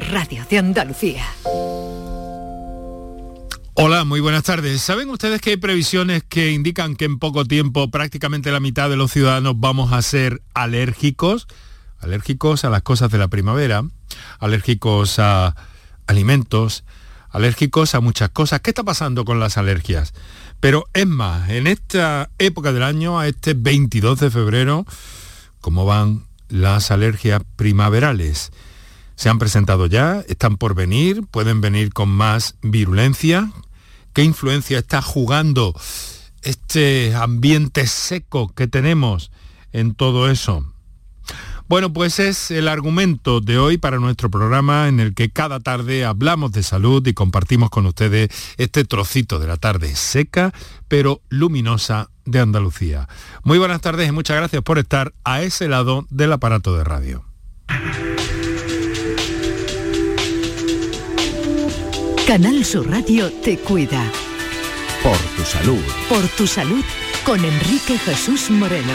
Radio de Andalucía. Hola, muy buenas tardes. ¿Saben ustedes que hay previsiones que indican que en poco tiempo prácticamente la mitad de los ciudadanos vamos a ser alérgicos? Alérgicos a las cosas de la primavera, alérgicos a alimentos, alérgicos a muchas cosas. ¿Qué está pasando con las alergias? Pero es más, en esta época del año, a este 22 de febrero, ¿cómo van las alergias primaverales? Se han presentado ya, están por venir, pueden venir con más virulencia. ¿Qué influencia está jugando este ambiente seco que tenemos en todo eso? Bueno, pues es el argumento de hoy para nuestro programa en el que cada tarde hablamos de salud y compartimos con ustedes este trocito de la tarde seca pero luminosa de Andalucía. Muy buenas tardes y muchas gracias por estar a ese lado del aparato de radio. Canal Sur Radio te cuida. Por tu salud. Por tu salud con Enrique Jesús Moreno.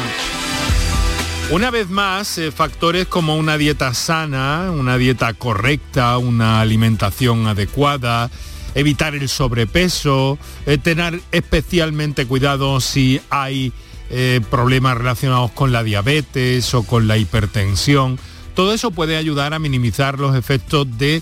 Una vez más, eh, factores como una dieta sana, una dieta correcta, una alimentación adecuada, evitar el sobrepeso, eh, tener especialmente cuidado si hay eh, problemas relacionados con la diabetes o con la hipertensión. Todo eso puede ayudar a minimizar los efectos de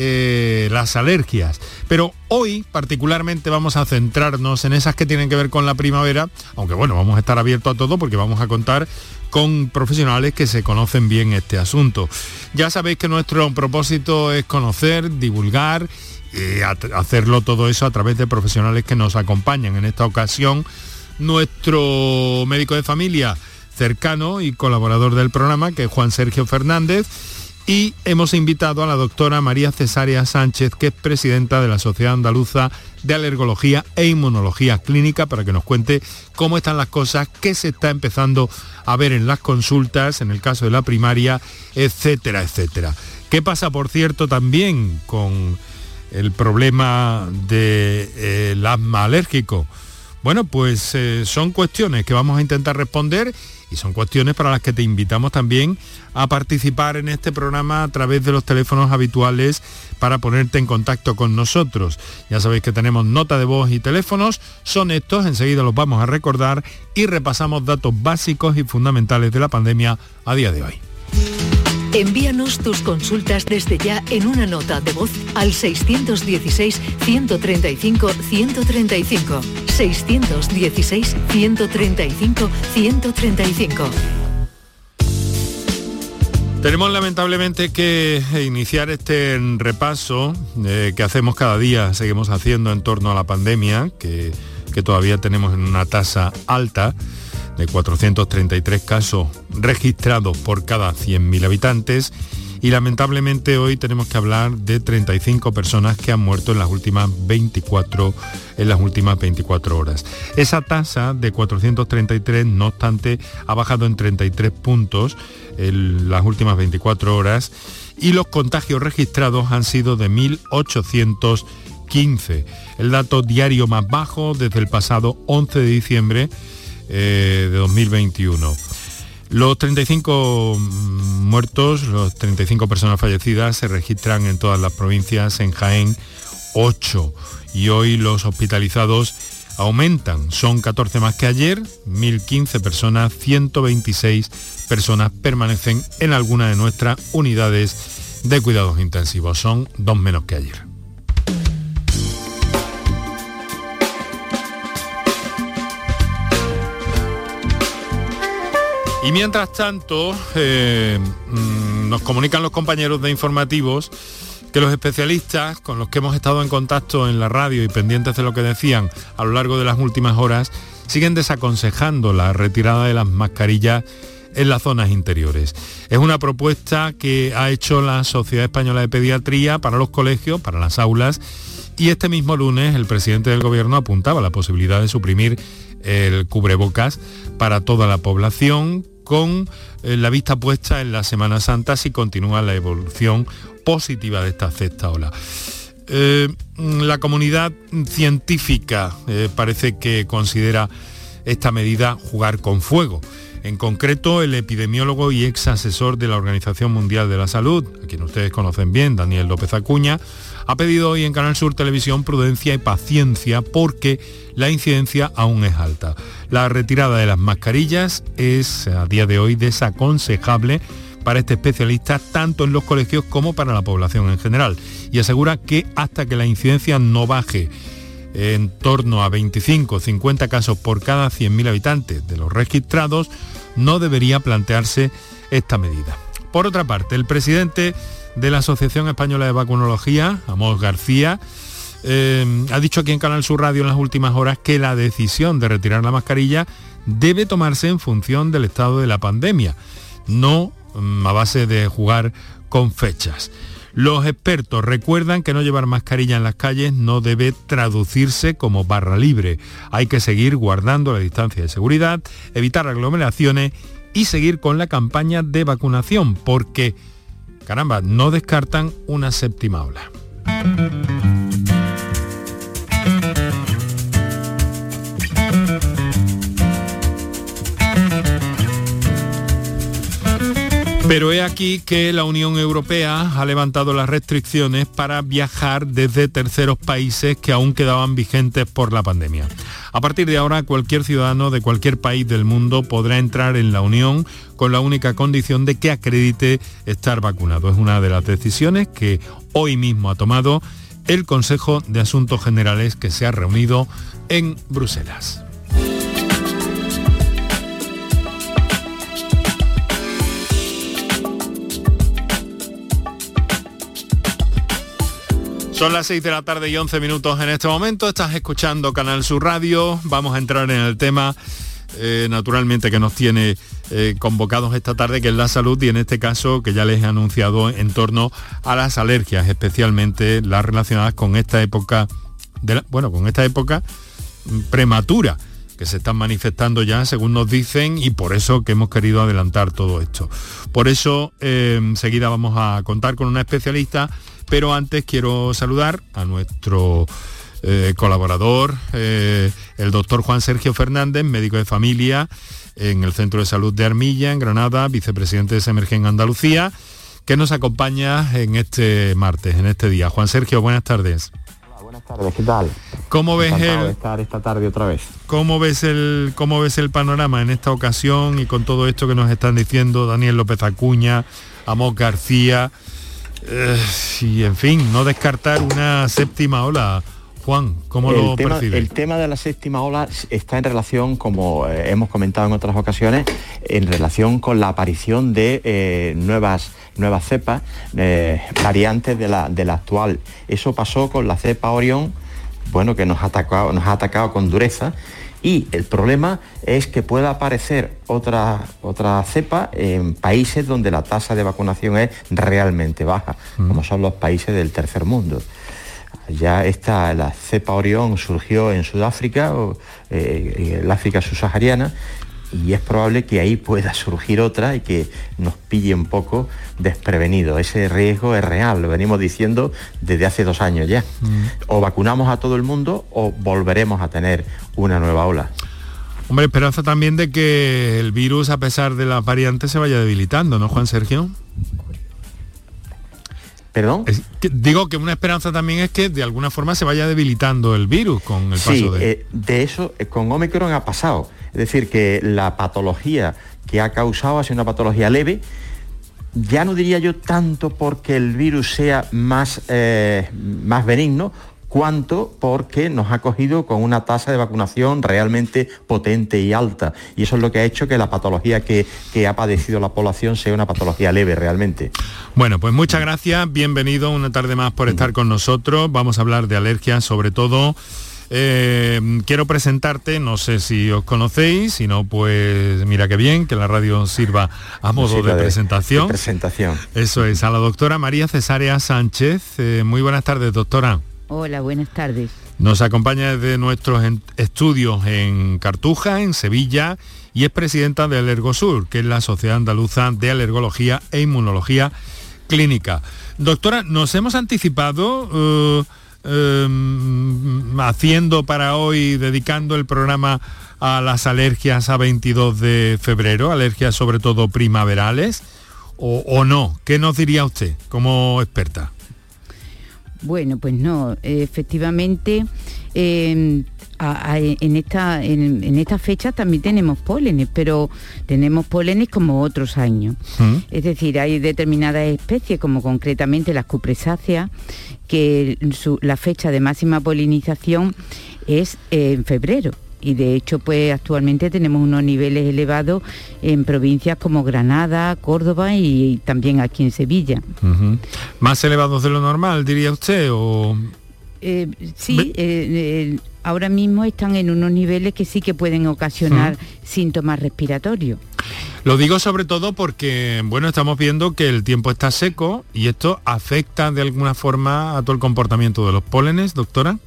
eh, las alergias. Pero hoy particularmente vamos a centrarnos en esas que tienen que ver con la primavera, aunque bueno, vamos a estar abiertos a todo porque vamos a contar con profesionales que se conocen bien este asunto. Ya sabéis que nuestro propósito es conocer, divulgar, y hacerlo todo eso a través de profesionales que nos acompañan. En esta ocasión, nuestro médico de familia cercano y colaborador del programa, que es Juan Sergio Fernández, y hemos invitado a la doctora María Cesárea Sánchez, que es presidenta de la Sociedad Andaluza de Alergología e Inmunología Clínica, para que nos cuente cómo están las cosas, qué se está empezando a ver en las consultas, en el caso de la primaria, etcétera, etcétera. ¿Qué pasa, por cierto, también con el problema del eh, asma alérgico? Bueno, pues eh, son cuestiones que vamos a intentar responder y son cuestiones para las que te invitamos también a participar en este programa a través de los teléfonos habituales para ponerte en contacto con nosotros. Ya sabéis que tenemos nota de voz y teléfonos, son estos, enseguida los vamos a recordar y repasamos datos básicos y fundamentales de la pandemia a día de hoy. Envíanos tus consultas desde ya en una nota de voz al 616-135-135. 616-135-135. Tenemos lamentablemente que iniciar este repaso eh, que hacemos cada día, seguimos haciendo en torno a la pandemia, que, que todavía tenemos en una tasa alta de 433 casos registrados por cada 100.000 habitantes y lamentablemente hoy tenemos que hablar de 35 personas que han muerto en las últimas 24 en las últimas 24 horas. Esa tasa de 433 no obstante ha bajado en 33 puntos en las últimas 24 horas y los contagios registrados han sido de 1815, el dato diario más bajo desde el pasado 11 de diciembre eh, de 2021. Los 35 muertos, los 35 personas fallecidas se registran en todas las provincias, en Jaén 8 y hoy los hospitalizados aumentan, son 14 más que ayer, 1015 personas, 126 personas permanecen en alguna de nuestras unidades de cuidados intensivos, son dos menos que ayer. Y mientras tanto, eh, mm, nos comunican los compañeros de informativos que los especialistas con los que hemos estado en contacto en la radio y pendientes de lo que decían a lo largo de las últimas horas, siguen desaconsejando la retirada de las mascarillas en las zonas interiores. Es una propuesta que ha hecho la Sociedad Española de Pediatría para los colegios, para las aulas, y este mismo lunes el presidente del gobierno apuntaba la posibilidad de suprimir el cubrebocas para toda la población con eh, la vista puesta en la Semana Santa si continúa la evolución positiva de esta sexta ola. Eh, la comunidad científica eh, parece que considera esta medida jugar con fuego. En concreto, el epidemiólogo y ex asesor de la Organización Mundial de la Salud, a quien ustedes conocen bien, Daniel López Acuña, ha pedido hoy en Canal Sur Televisión prudencia y paciencia porque la incidencia aún es alta. La retirada de las mascarillas es a día de hoy desaconsejable para este especialista tanto en los colegios como para la población en general y asegura que hasta que la incidencia no baje en torno a 25 o 50 casos por cada 100.000 habitantes de los registrados, no debería plantearse esta medida. Por otra parte, el presidente de la Asociación Española de Vacunología, Amos García, eh, ha dicho aquí en Canal Sur Radio en las últimas horas que la decisión de retirar la mascarilla debe tomarse en función del estado de la pandemia, no mm, a base de jugar con fechas. Los expertos recuerdan que no llevar mascarilla en las calles no debe traducirse como barra libre. Hay que seguir guardando la distancia de seguridad, evitar aglomeraciones y seguir con la campaña de vacunación, porque, caramba, no descartan una séptima ola. Pero he aquí que la Unión Europea ha levantado las restricciones para viajar desde terceros países que aún quedaban vigentes por la pandemia. A partir de ahora, cualquier ciudadano de cualquier país del mundo podrá entrar en la Unión con la única condición de que acredite estar vacunado. Es una de las decisiones que hoy mismo ha tomado el Consejo de Asuntos Generales que se ha reunido en Bruselas. Son las 6 de la tarde y 11 minutos en este momento. Estás escuchando Canal Sur Radio. Vamos a entrar en el tema, eh, naturalmente, que nos tiene eh, convocados esta tarde, que es la salud y en este caso que ya les he anunciado en torno a las alergias, especialmente las relacionadas con esta época, de bueno, con esta época prematura que se están manifestando ya, según nos dicen, y por eso que hemos querido adelantar todo esto. Por eso, eh, enseguida vamos a contar con una especialista pero antes quiero saludar a nuestro eh, colaborador, eh, el doctor Juan Sergio Fernández, médico de familia en el Centro de Salud de Armilla, en Granada, vicepresidente de Semergen Andalucía, que nos acompaña en este martes, en este día. Juan Sergio, buenas tardes. Hola, buenas tardes, ¿qué tal? ¿Cómo ves el, estar esta tarde otra vez? ¿Cómo ves el cómo ves el panorama en esta ocasión y con todo esto que nos están diciendo Daniel López Acuña, Amos García? Y en fin, no descartar una séptima ola. Juan, ¿cómo el lo tema, percibes? El tema de la séptima ola está en relación, como eh, hemos comentado en otras ocasiones, en relación con la aparición de eh, nuevas, nuevas cepas, eh, variantes de la, de la actual. Eso pasó con la cepa Orión, bueno, que nos ha atacado, nos ha atacado con dureza y el problema es que pueda aparecer otra, otra cepa en países donde la tasa de vacunación es realmente baja, Mm. como son los países del tercer mundo. Ya esta, la cepa Orión surgió en Sudáfrica, o, eh, en el África subsahariana, y es probable que ahí pueda surgir otra y que nos pille un poco desprevenido. Ese riesgo es real, lo venimos diciendo desde hace dos años ya. O vacunamos a todo el mundo o volveremos a tener una nueva ola. Hombre, esperanza también de que el virus, a pesar de las variantes, se vaya debilitando, ¿no, Juan Sergio? ¿Perdón? Es que- digo que una esperanza también es que de alguna forma se vaya debilitando el virus con el Sí, paso de... eh, de eso eh, con Omicron ha pasado. Es decir, que la patología que ha causado ha sido una patología leve. Ya no diría yo tanto porque el virus sea más, eh, más benigno, cuanto porque nos ha cogido con una tasa de vacunación realmente potente y alta. Y eso es lo que ha hecho que la patología que, que ha padecido la población sea una patología leve realmente. Bueno, pues muchas gracias, bienvenido una tarde más por estar con nosotros. Vamos a hablar de alergias, sobre todo. Eh, quiero presentarte, no sé si os conocéis, si no, pues mira qué bien, que la radio sirva a modo de, presentación. de presentación. Eso es, a la doctora María Cesárea Sánchez. Eh, muy buenas tardes, doctora. Hola, buenas tardes. Nos acompaña desde nuestros estudios en Cartuja, en Sevilla, y es presidenta de Alergosur, que es la Sociedad Andaluza de Alergología e Inmunología Clínica. Doctora, nos hemos anticipado, eh, em, haciendo para hoy, dedicando el programa a las alergias a 22 de febrero, alergias sobre todo primaverales, o, no? ¿Qué nos diría usted como experta? Bueno, pues no, efectivamente em, en, esta, en, esta fecha también tenemos pólenes, pero tenemos pólenes como otros años. Mm. Es decir, hay determinadas especies, como concretamente las cupresáceas, que la fecha de máxima polinización es en febrero y de hecho pues actualmente tenemos unos niveles elevados en provincias como Granada, Córdoba y, también aquí en Sevilla. ¿Más elevados de lo normal, diría usted? O... Eh, sí, eh, ahora mismo están en unos niveles que sí que pueden ocasionar síntomas respiratorios. Lo digo sobre todo porque, bueno, estamos viendo que el tiempo está seco y esto afecta de alguna forma a todo el comportamiento de los pólenes, doctora.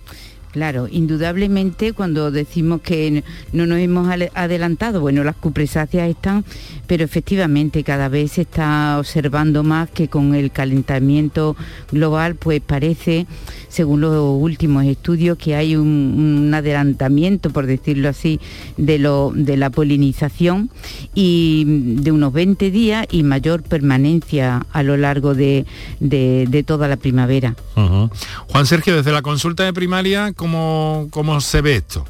Claro, indudablemente cuando decimos que no nos hemos adelantado, bueno, las cupresáceas están, pero efectivamente cada vez se está observando más que con el calentamiento global, pues parece, según los últimos estudios, que hay un, adelantamiento, por decirlo así, de, lo, de la polinización y de unos 20 días y mayor permanencia a lo largo de, toda la primavera. Juan Sergio, desde la consulta de primaria, ¿Cómo, se ve esto?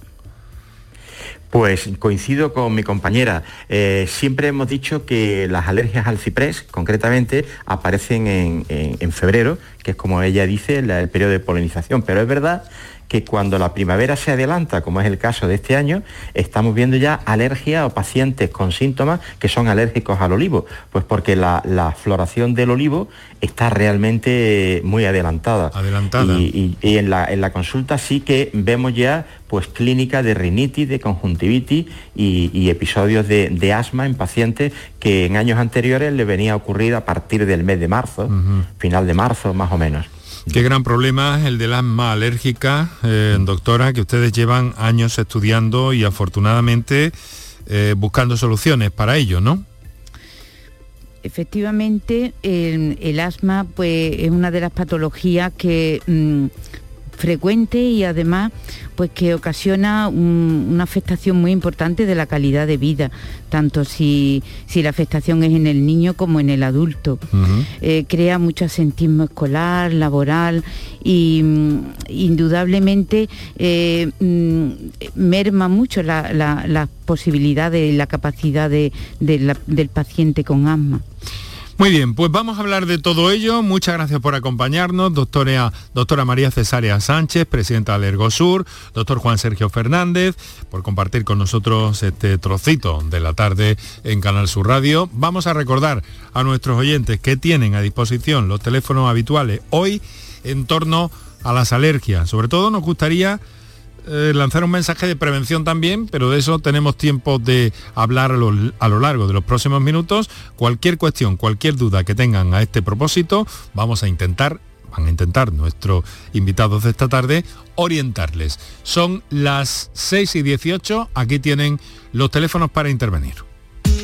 Pues coincido con mi compañera. Eh, siempre hemos dicho que las alergias al ciprés, concretamente, aparecen en, febrero, que es como ella dice, el periodo de polinización. Pero es verdad que cuando la primavera se adelanta, como es el caso de este año, estamos viendo ya alergia o pacientes con síntomas que son alérgicos al olivo, pues porque la, floración del olivo está realmente muy adelantada. Adelantada. Y, en, la, consulta sí que vemos ya pues clínica de rinitis, de conjuntivitis y, episodios de, asma en pacientes que en años anteriores le venía a ocurrir a partir del mes de marzo, final de marzo más o menos. Qué gran problema es el del asma alérgica, eh, doctora, que ustedes llevan años estudiando y afortunadamente eh, buscando soluciones para ello, ¿no? Efectivamente, el, asma pues, es una de las patologías que mm, frecuente y además pues que ocasiona una afectación muy importante de la calidad de vida, tanto si, la afectación es en el niño como en el adulto. Eh, crea mucho asentismo escolar, laboral y mm, indudablemente eh, mm, merma mucho las la, posibilidades y la capacidad del paciente con asma. Muy bien, pues vamos a hablar de todo ello. Muchas gracias por acompañarnos, doctora, doctora María Cesárea Sánchez, presidenta del Ergosur, doctor Juan Sergio Fernández, por compartir con nosotros este trocito de la tarde en Canal Sur Radio. Vamos a recordar a nuestros oyentes que tienen a disposición los teléfonos habituales hoy en torno a las alergias. Sobre todo nos gustaría eh, lanzar un mensaje de prevención también, pero de eso tenemos tiempo de hablar a lo, largo de los próximos minutos. Cualquier cuestión, cualquier duda que tengan a este propósito, vamos a intentar van a intentar nuestros invitados de esta tarde orientarles. Son las 6 y 18, aquí tienen los teléfonos para intervenir.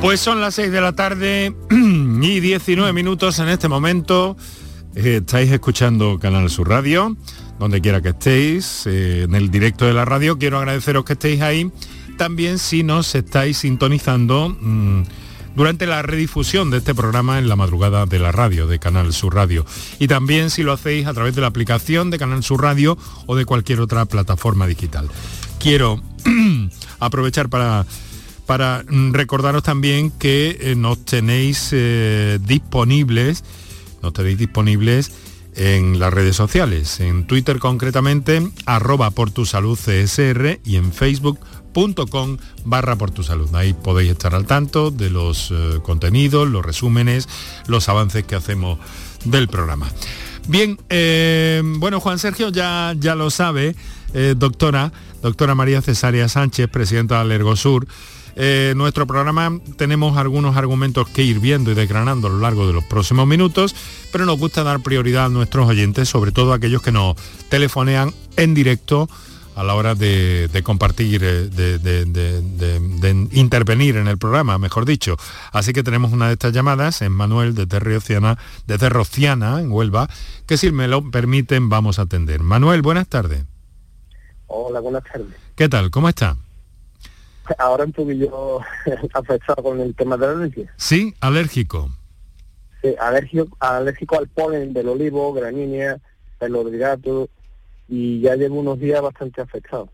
Pues son las 6 de la tarde y 19 minutos en este momento. Eh, estáis escuchando Canal Sur Radio, donde quiera que estéis, eh, en el directo de la radio. Quiero agradeceros que estéis ahí. También si nos estáis sintonizando mm, durante la redifusión de este programa en la madrugada de la radio, de Canal Sur Radio. Y también si lo hacéis a través de la aplicación de Canal Sur Radio o de cualquier otra plataforma digital. Quiero aprovechar para para mm, recordaros también que eh, nos tenéis eh, disponibles, nos tenéis disponibles en las redes sociales, en Twitter concretamente, arroba por tu salud CSR y en facebook.com barra por tu salud. Ahí podéis estar al tanto de los eh, contenidos, los resúmenes, los avances que hacemos del programa. Bien, bueno, Juan Sergio ya, ya lo sabe, doctora, doctora María Cesaria Sánchez, presidenta de Alergosur, eh, nuestro programa tenemos algunos argumentos que ir viendo y desgranando a lo largo de los próximos minutos, pero nos gusta dar prioridad a nuestros oyentes, sobre todo a aquellos que nos telefonean en directo a la hora de, compartir, eh, de, intervenir en el programa, mejor dicho. Así que tenemos una de estas llamadas en Manuel desde Rociana, desde Rociana, en Huelva, que si me lo permiten vamos a atender. Manuel, buenas tardes. Hola, buenas tardes. ¿Qué tal? ¿Cómo está? Ahora un poquillo afectado con el tema de la alergia. Sí, alérgico. Sí, alérgico, alérgico al polen del olivo, gramínea, el gato, y ya llevo unos días bastante afectado.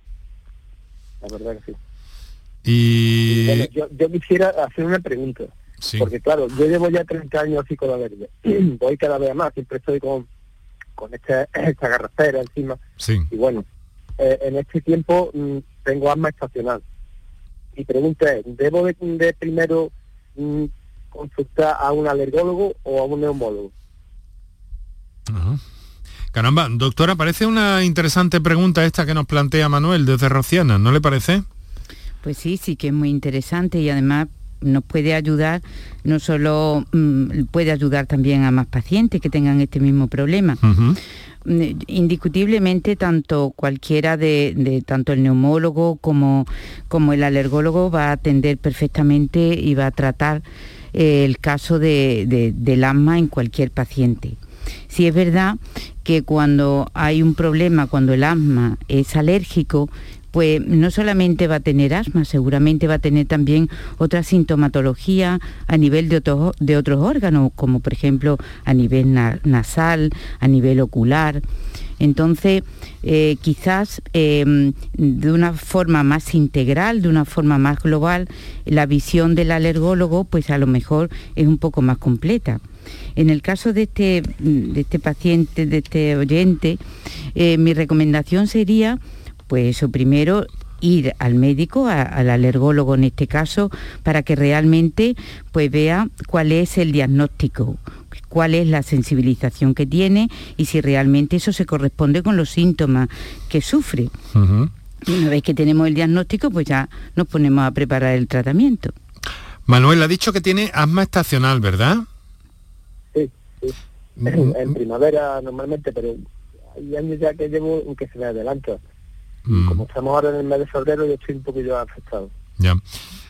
La verdad que sí. Y... yo, quisiera hacer una pregunta. Porque claro, yo llevo ya 30 años así con la alergia. Voy cada vez más, siempre estoy con, con esta, esta garrafera encima. Sí. Y bueno, eh, en este tiempo mm, tengo asma estacional mi pregunta es, ¿debo de, primero mm, consultar a un alergólogo o a un neumólogo? Caramba, doctora, parece una interesante pregunta esta que nos plantea Manuel desde Rociana, ¿no le parece? Pues sí, sí que es muy interesante y además nos puede ayudar, no solo mm, puede ayudar también a más pacientes que tengan este mismo problema. Indiscutiblemente tanto cualquiera de, tanto el neumólogo como, como el alergólogo va a atender perfectamente y va a tratar eh, el caso de, del asma en cualquier paciente. Si es verdad que cuando hay un problema, cuando el asma es alérgico, pues no solamente va a tener asma, seguramente va a tener también otra sintomatología a nivel de, de otros órganos, como por ejemplo a nivel nasal, a nivel ocular. Entonces, eh, quizás em, de una forma más integral, de una forma más global, la visión del alergólogo, pues a lo mejor es un poco más completa. En el caso de este, de este paciente, de este oyente, eh, mi recomendación sería pues eso primero ir al médico, al alergólogo en este caso, para que realmente pues vea cuál es el diagnóstico, cuál es la sensibilización que tiene y si realmente eso se corresponde con los síntomas que sufre. Y una vez que tenemos el diagnóstico, pues ya nos ponemos a preparar el tratamiento. Manuel ha dicho que tiene asma estacional, ¿verdad? Sí, sí. Mm, en, mm. primavera normalmente, pero hay años ya que llevo en que se me adelanta. Mm. Como estamos ahora en el mes de febrero, yo estoy un poquillo afectado. Ya.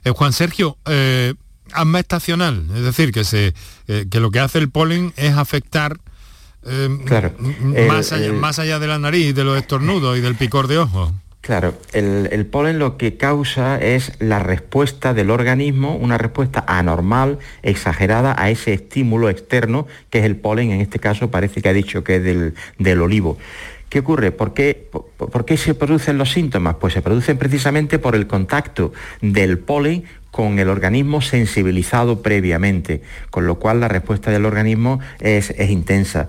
Eh, Juan Sergio, eh, asma estacional, es decir, que, se, eh, que lo que hace el polen es afectar claro. más, allá, más allá de la nariz, de los estornudos y del picor de ojos. Claro, el, el, polen lo que causa es la respuesta del organismo, una respuesta anormal, exagerada a ese estímulo externo, que es el polen, en este caso parece que ha dicho que es del, del olivo. ¿Qué ocurre? ¿Por qué, ¿Por qué, se producen los síntomas? Pues se producen precisamente por el contacto del polen con el organismo sensibilizado previamente, con lo cual la respuesta del organismo es, intensa.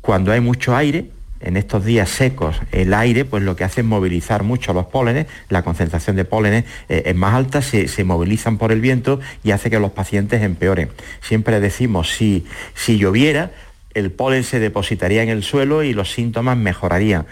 Cuando hay mucho aire, en estos días secos el aire, pues lo que hace es movilizar mucho los pólenes, la concentración de pólenes eh, es más alta, se, movilizan por el viento y hace que los pacientes empeoren. Siempre decimos, si, si lloviera, el polen se depositaría en el suelo y los síntomas mejorarían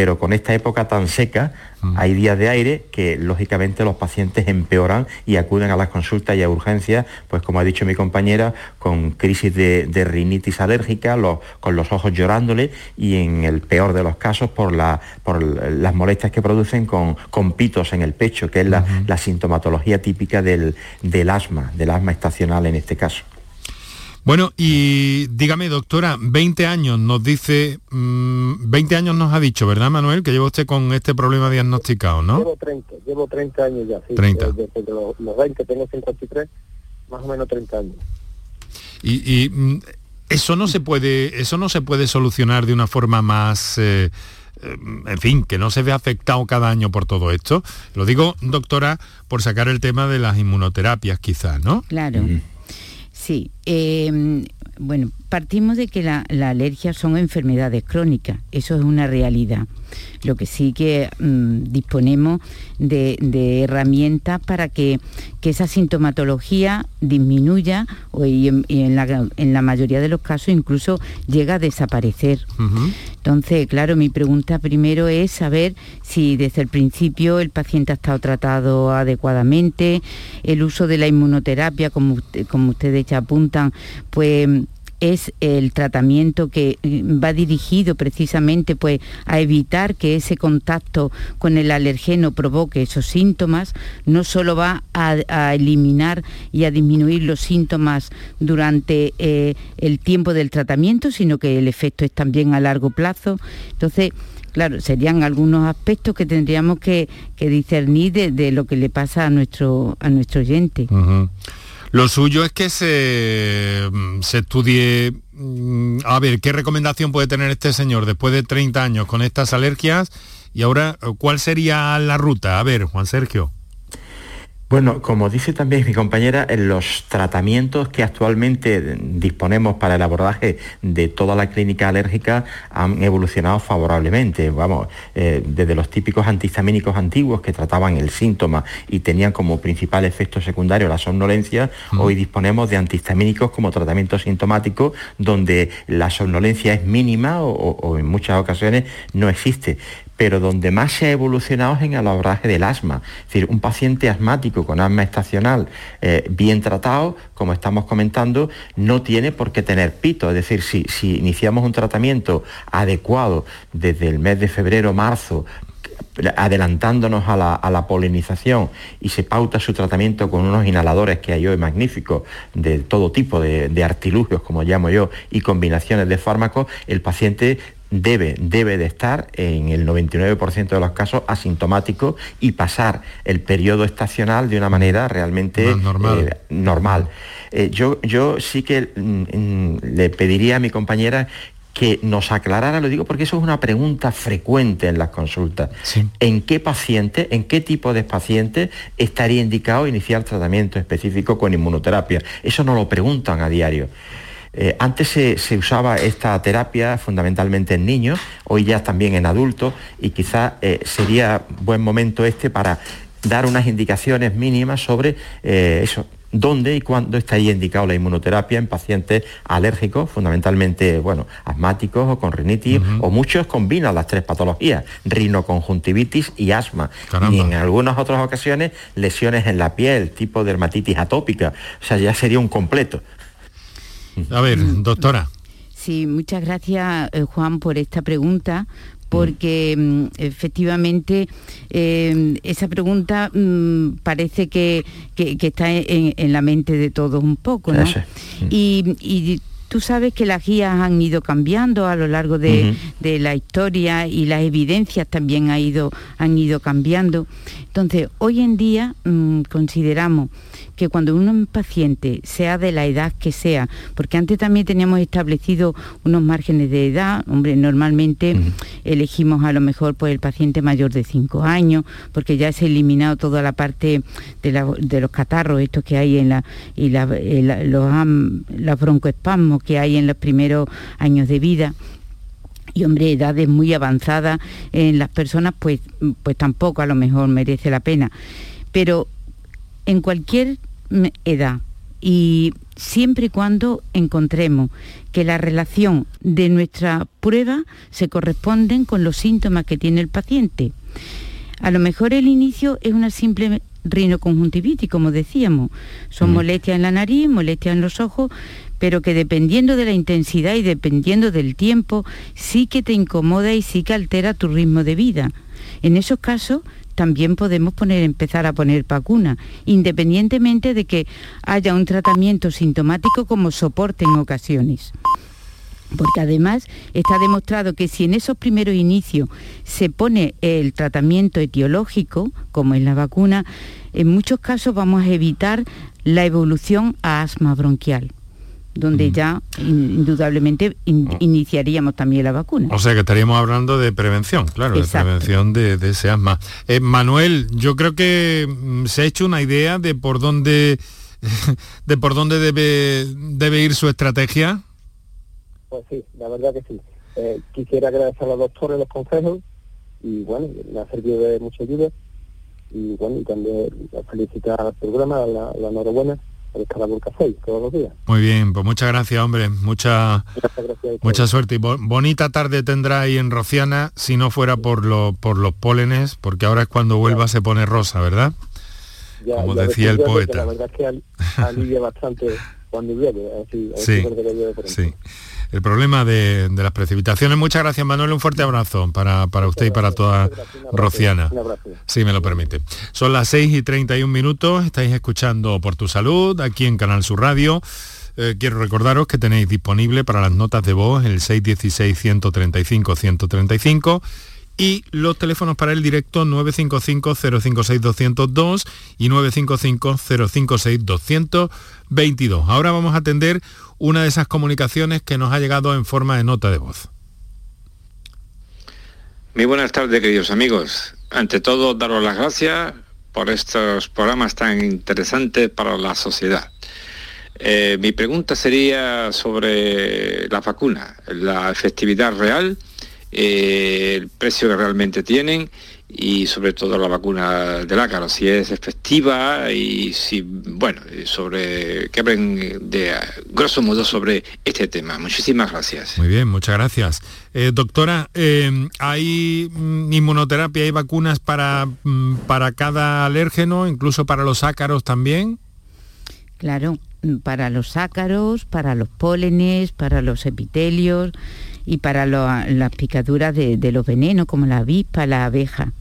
pero con esta época tan seca mm. hay días de aire que lógicamente los pacientes empeoran y acuden a las consultas y a urgencias, pues como ha dicho mi compañera, con crisis de, rinitis alérgica, con los ojos llorándole y en el peor de los casos por, las molestias que producen con, pitos en el pecho, que es la, sintomatología típica del asma, del asma estacional en este caso. Bueno, y dígame, doctora, 20 años nos dice, 20 mm, años nos ha dicho, ¿verdad, Manuel? Que lleva usted con este problema diagnosticado, ¿no? Llevo 30, llevo 30 años ya, sí. 30. Desde, los, 20, tengo 53, más o menos 30 años. Y, mm, eso no se puede, eso no se puede solucionar de una forma más... Eh, eh, en fin, que no se ve afectado cada año por todo esto. Lo digo, doctora, por sacar el tema de las inmunoterapias quizás, ¿no? Claro. Sí, em, bueno, partimos de que la, alergia son enfermedades crónicas, eso es una realidad. Lo que sí que mm, disponemos de, herramientas para que, esa sintomatología disminuya y, en, la, mayoría de los casos incluso llega a desaparecer. Entonces, claro, mi pregunta primero es saber si desde el principio el paciente ha estado tratado adecuadamente, el uso de la inmunoterapia, como, como ustedes ya apuntan, pues es el tratamiento que eh, va dirigido precisamente pues, a evitar que ese contacto con el alergeno provoque esos síntomas, no solo va a, eliminar y a disminuir los síntomas durante eh, el tiempo del tratamiento, sino que el efecto es también a largo plazo. Entonces, claro, serían algunos aspectos que tendríamos que, discernir de, lo que le pasa a nuestro, a nuestro oyente. Lo suyo es que se, mm, se estudie, mm, a ver, ¿qué recomendación puede tener este señor después de 30 años con estas alergias? Y ahora, ¿cuál sería la ruta? A ver, Juan Sergio. Bueno, como dice también mi compañera, en los tratamientos que actualmente disponemos para el abordaje de toda la clínica alérgica han evolucionado favorablemente. Vamos, eh, desde los típicos antihistamínicos antiguos que trataban el síntoma y tenían como principal efecto secundario la somnolencia, hoy disponemos de antihistamínicos como tratamiento sintomático donde la somnolencia es mínima o en muchas ocasiones no existe pero donde más se ha evolucionado es en el abordaje del asma. Es decir, un paciente asmático con asma estacional eh, bien tratado, como estamos comentando, no tiene por qué tener pito. Es decir, si, iniciamos un tratamiento adecuado desde el mes de febrero, marzo, adelantándonos a la, polinización y se pauta su tratamiento con unos inhaladores que hay hoy magníficos de todo tipo de artilugios, como llamo yo, y combinaciones de fármacos, el paciente debe, debe de estar en el 99% de los casos asintomático y pasar el periodo estacional de una manera realmente normal. Eh, eh, yo, yo sí que mm, mm, le pediría a mi compañera que nos aclarara, lo digo porque eso es una pregunta frecuente en las consultas. ¿En qué paciente, en qué tipo de paciente estaría indicado iniciar tratamiento específico con inmunoterapia? Eso no lo preguntan a diario. Eh, antes se, usaba esta terapia fundamentalmente en niños, hoy ya también en adultos y quizás eh, sería buen momento este para dar unas indicaciones mínimas sobre eh, eso, dónde y cuándo estaría indicado la inmunoterapia en pacientes alérgicos, fundamentalmente, bueno, asmáticos o con rinitis, o muchos combinan las tres patologías, rinoconjuntivitis y asma. Y en algunas otras ocasiones, lesiones en la piel, tipo dermatitis atópica. O sea, ya sería un completo. A ver, mm. doctora. Sí, muchas gracias eh, Juan por esta pregunta, porque mm, efectivamente eh, esa pregunta mm, parece que, está en, la mente de todos un poco, ¿no? Y, tú sabes que las guías han ido cambiando a lo largo de, la historia y las evidencias también ha ido, han ido cambiando. Entonces, hoy en día consideramos que cuando un paciente, sea de la edad que sea, porque antes también teníamos establecido unos márgenes de edad, hombre, normalmente elegimos a lo mejor pues el paciente mayor de 5 años, porque ya se ha eliminado toda la parte de, los catarros, estos que hay en la, y los, los broncoespasmos que hay en los primeros años de vida. y hombre, edades muy avanzadas en las personas, pues, pues tampoco a lo mejor merece la pena. Pero en cualquier edad y siempre y cuando encontremos que la relación de nuestra prueba se corresponden con los síntomas que tiene el paciente. A lo mejor el inicio es una simple rinoconjuntivitis, como decíamos. Son mm. molestias en la nariz, molestias en los ojos, pero que dependiendo de la intensidad y dependiendo del tiempo, sí que te incomoda y sí que altera tu ritmo de vida. En esos casos también podemos poner, empezar a poner vacuna, independientemente de que haya un tratamiento sintomático como soporte en ocasiones. Porque además está demostrado que si en esos primeros inicios se pone el tratamiento etiológico, como en la vacuna, en muchos casos vamos a evitar la evolución a asma bronquial donde ya indudablemente ah. iniciaríamos también la vacuna. O sea que estaríamos hablando de prevención, claro, de prevención de, ese asma. Eh, Manuel, yo creo que mm, se ha hecho una idea de por dónde de por dónde debe, debe ir su estrategia. Pues sí, la verdad que sí. Eh, quisiera agradecer a los doctores los consejos y bueno, me ha servido de mucha ayuda y bueno, y también felicitar al programa, la, la enhorabuena todos los días. Muy bien, pues muchas gracias, hombre. Mucha, mucha suerte. Y bonita tarde tendrá ahí en Rociana, si no fuera por, lo, por los pólenes, porque ahora es cuando vuelva se pone rosa, ¿verdad? Como decía el poeta. La verdad es que alivia bastante cuando llueve. Así, sí, sí el problema de, las precipitaciones. Muchas gracias Manuel, un fuerte abrazo para, usted y para toda Rociana. Si me lo permite. Son las 6 y 31 minutos, estáis escuchando Por tu Salud aquí en Canal Sur Radio. Eh, quiero recordaros que tenéis disponible para las notas de voz el 616-135-135 y los teléfonos para el directo 955-056-202 y 955-056-222. Ahora vamos a atender una de esas comunicaciones que nos ha llegado en forma de nota de voz. Muy buenas tardes, queridos amigos. Ante todo, daros las gracias por estos programas tan interesantes para la sociedad. Eh, mi pregunta sería sobre la vacuna, la efectividad real, eh, el precio que realmente tienen y sobre todo la vacuna del ácaro, si es efectiva y si, bueno, sobre que hablen de grosso modo sobre este tema. Muchísimas gracias. Muy bien, muchas gracias. Eh, doctora, eh, ¿hay mm, inmunoterapia, hay vacunas para, mm, para cada alérgeno, incluso para los ácaros también? Claro, para los ácaros, para los pólenes, para los epitelios y para las picaduras de, de, los venenos como la avispa, la abeja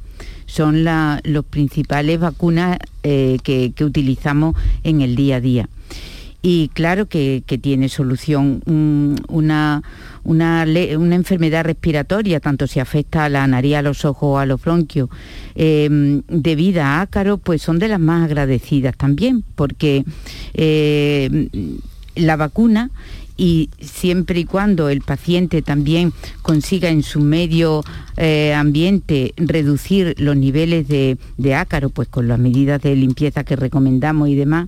son las principales vacunas eh, que, utilizamos en el día a día. Y claro que, tiene solución una, una, enfermedad respiratoria, tanto si afecta a la nariz, a los ojos o a los bronquios, eh, debido a ácaro, pues son de las más agradecidas también, porque eh, la vacuna y siempre y cuando el paciente también consiga en su medio eh, ambiente reducir los niveles de, de ácaro, pues con las medidas de limpieza que recomendamos y demás,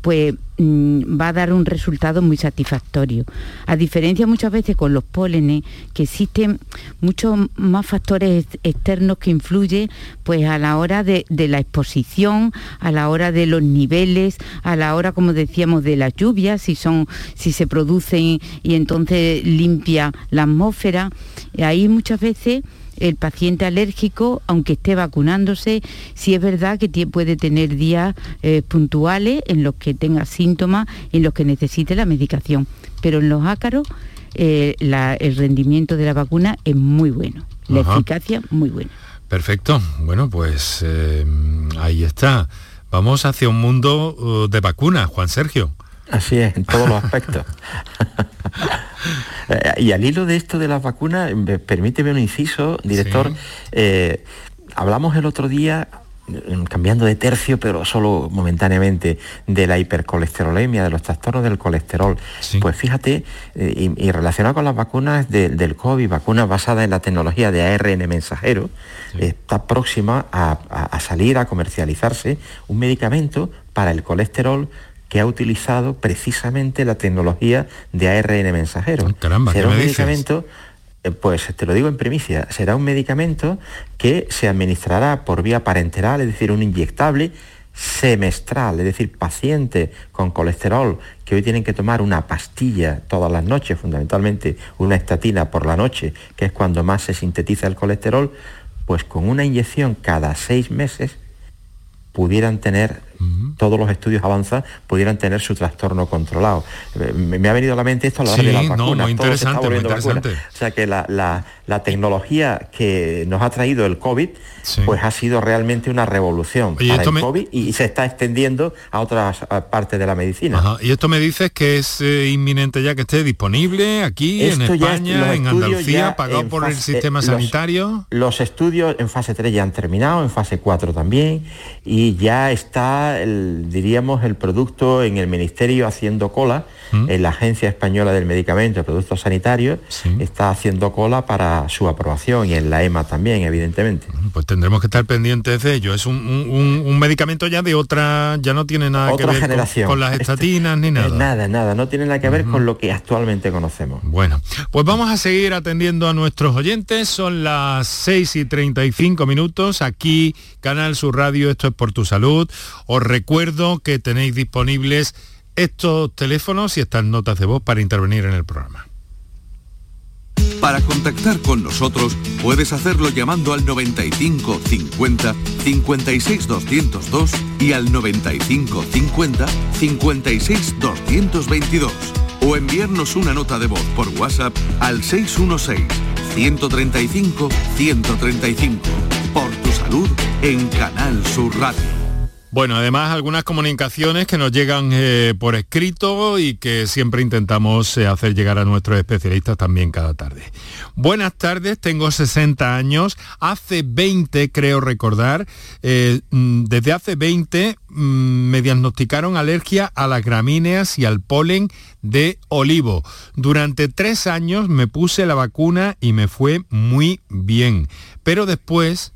pues mm, va a dar un resultado muy satisfactorio. A diferencia muchas veces con los pólenes, que existen muchos más factores externos que influyen pues a la hora de, la exposición, a la hora de los niveles, a la hora, como decíamos, de las lluvias, si son, si se producen y entonces limpia la atmósfera. Ahí muchas veces el paciente alérgico, aunque esté vacunándose, sí es verdad que puede tener días eh, puntuales en los que tenga síntomas y en los que necesite la medicación. Pero en los ácaros eh, el rendimiento de la vacuna es muy bueno, la eficacia muy buena. Perfecto. Bueno, pues eh, ahí está. Vamos hacia un mundo uh, de vacunas, Juan Sergio. Así es, en todos los aspectos. Eh, y al hilo de esto de las vacunas, permíteme un inciso, director. Eh, hablamos el otro día mm, cambiando de tercio, pero solo momentáneamente, de la hipercolesterolemia, de los trastornos del colesterol. Pues fíjate, eh, y, relacionado con las vacunas del COVID, vacunas basadas en la tecnología de ARN mensajero, está próxima a, salir a comercializarse un medicamento para el colesterol que ha utilizado precisamente la tecnología de ARN mensajero. Caramba, Será un medicamento Eh, pues te lo digo en primicia, será un medicamento que se administrará por vía parenteral, es decir, un inyectable semestral, es decir, pacientes con colesterol que hoy tienen que tomar una pastilla todas las noches, fundamentalmente una estatina por la noche, que es cuando más se sintetiza el colesterol, pues con una inyección cada seis meses pudieran tener todos los estudios avanzan, pudieran tener su trastorno controlado. Eh, me, ha venido a la mente esto a la hora de las vacunas. No, muy interesante, muy interesante. O sea que la, tecnología que nos ha traído el COVID, pues ha sido realmente una revolución para el COVID y, se está extendiendo a otras partes de la medicina. Y esto me dices que es eh, inminente ya que esté disponible aquí en España, en Andalucía, pagado por el sistema sanitario. Los estudios en fase 3 ya han terminado, en fase 4 también, y ya está diríamos, el producto en el Ministerio haciendo cola, mm. en la Agencia Española del Medicamento y Productos Sanitarios, está haciendo cola para su aprobación y en la EMA también, evidentemente. Pues tendremos que estar pendientes de ello. Es un, medicamento ya de otra, ya no tiene nada que ver Con, las estatinas ni nada. nada, nada, no tiene nada que ver con lo que actualmente conocemos. Bueno, pues vamos a seguir atendiendo a nuestros oyentes. Son las 6 y 35 minutos. Aquí, Canal Sur Radio, esto es por tu salud. Os recuerdo que tenéis disponibles estos teléfonos y estas notas de voz para intervenir en el programa. Para contactar con nosotros puedes hacerlo llamando al 95 50 56 202 y al 95 50 56 222 o enviarnos una nota de voz por WhatsApp al 616 135 135 por tu salud en Canal Sur Radio. Bueno, además algunas comunicaciones que nos llegan eh, por escrito y que siempre intentamos eh, hacer llegar a nuestros especialistas también cada tarde. Buenas tardes, tengo 60 años, hace 20 creo recordar, eh, mm, desde hace 20 mm, me diagnosticaron alergia a las gramíneas y al polen de olivo. Durante tres años me puse la vacuna y me fue muy bien, pero después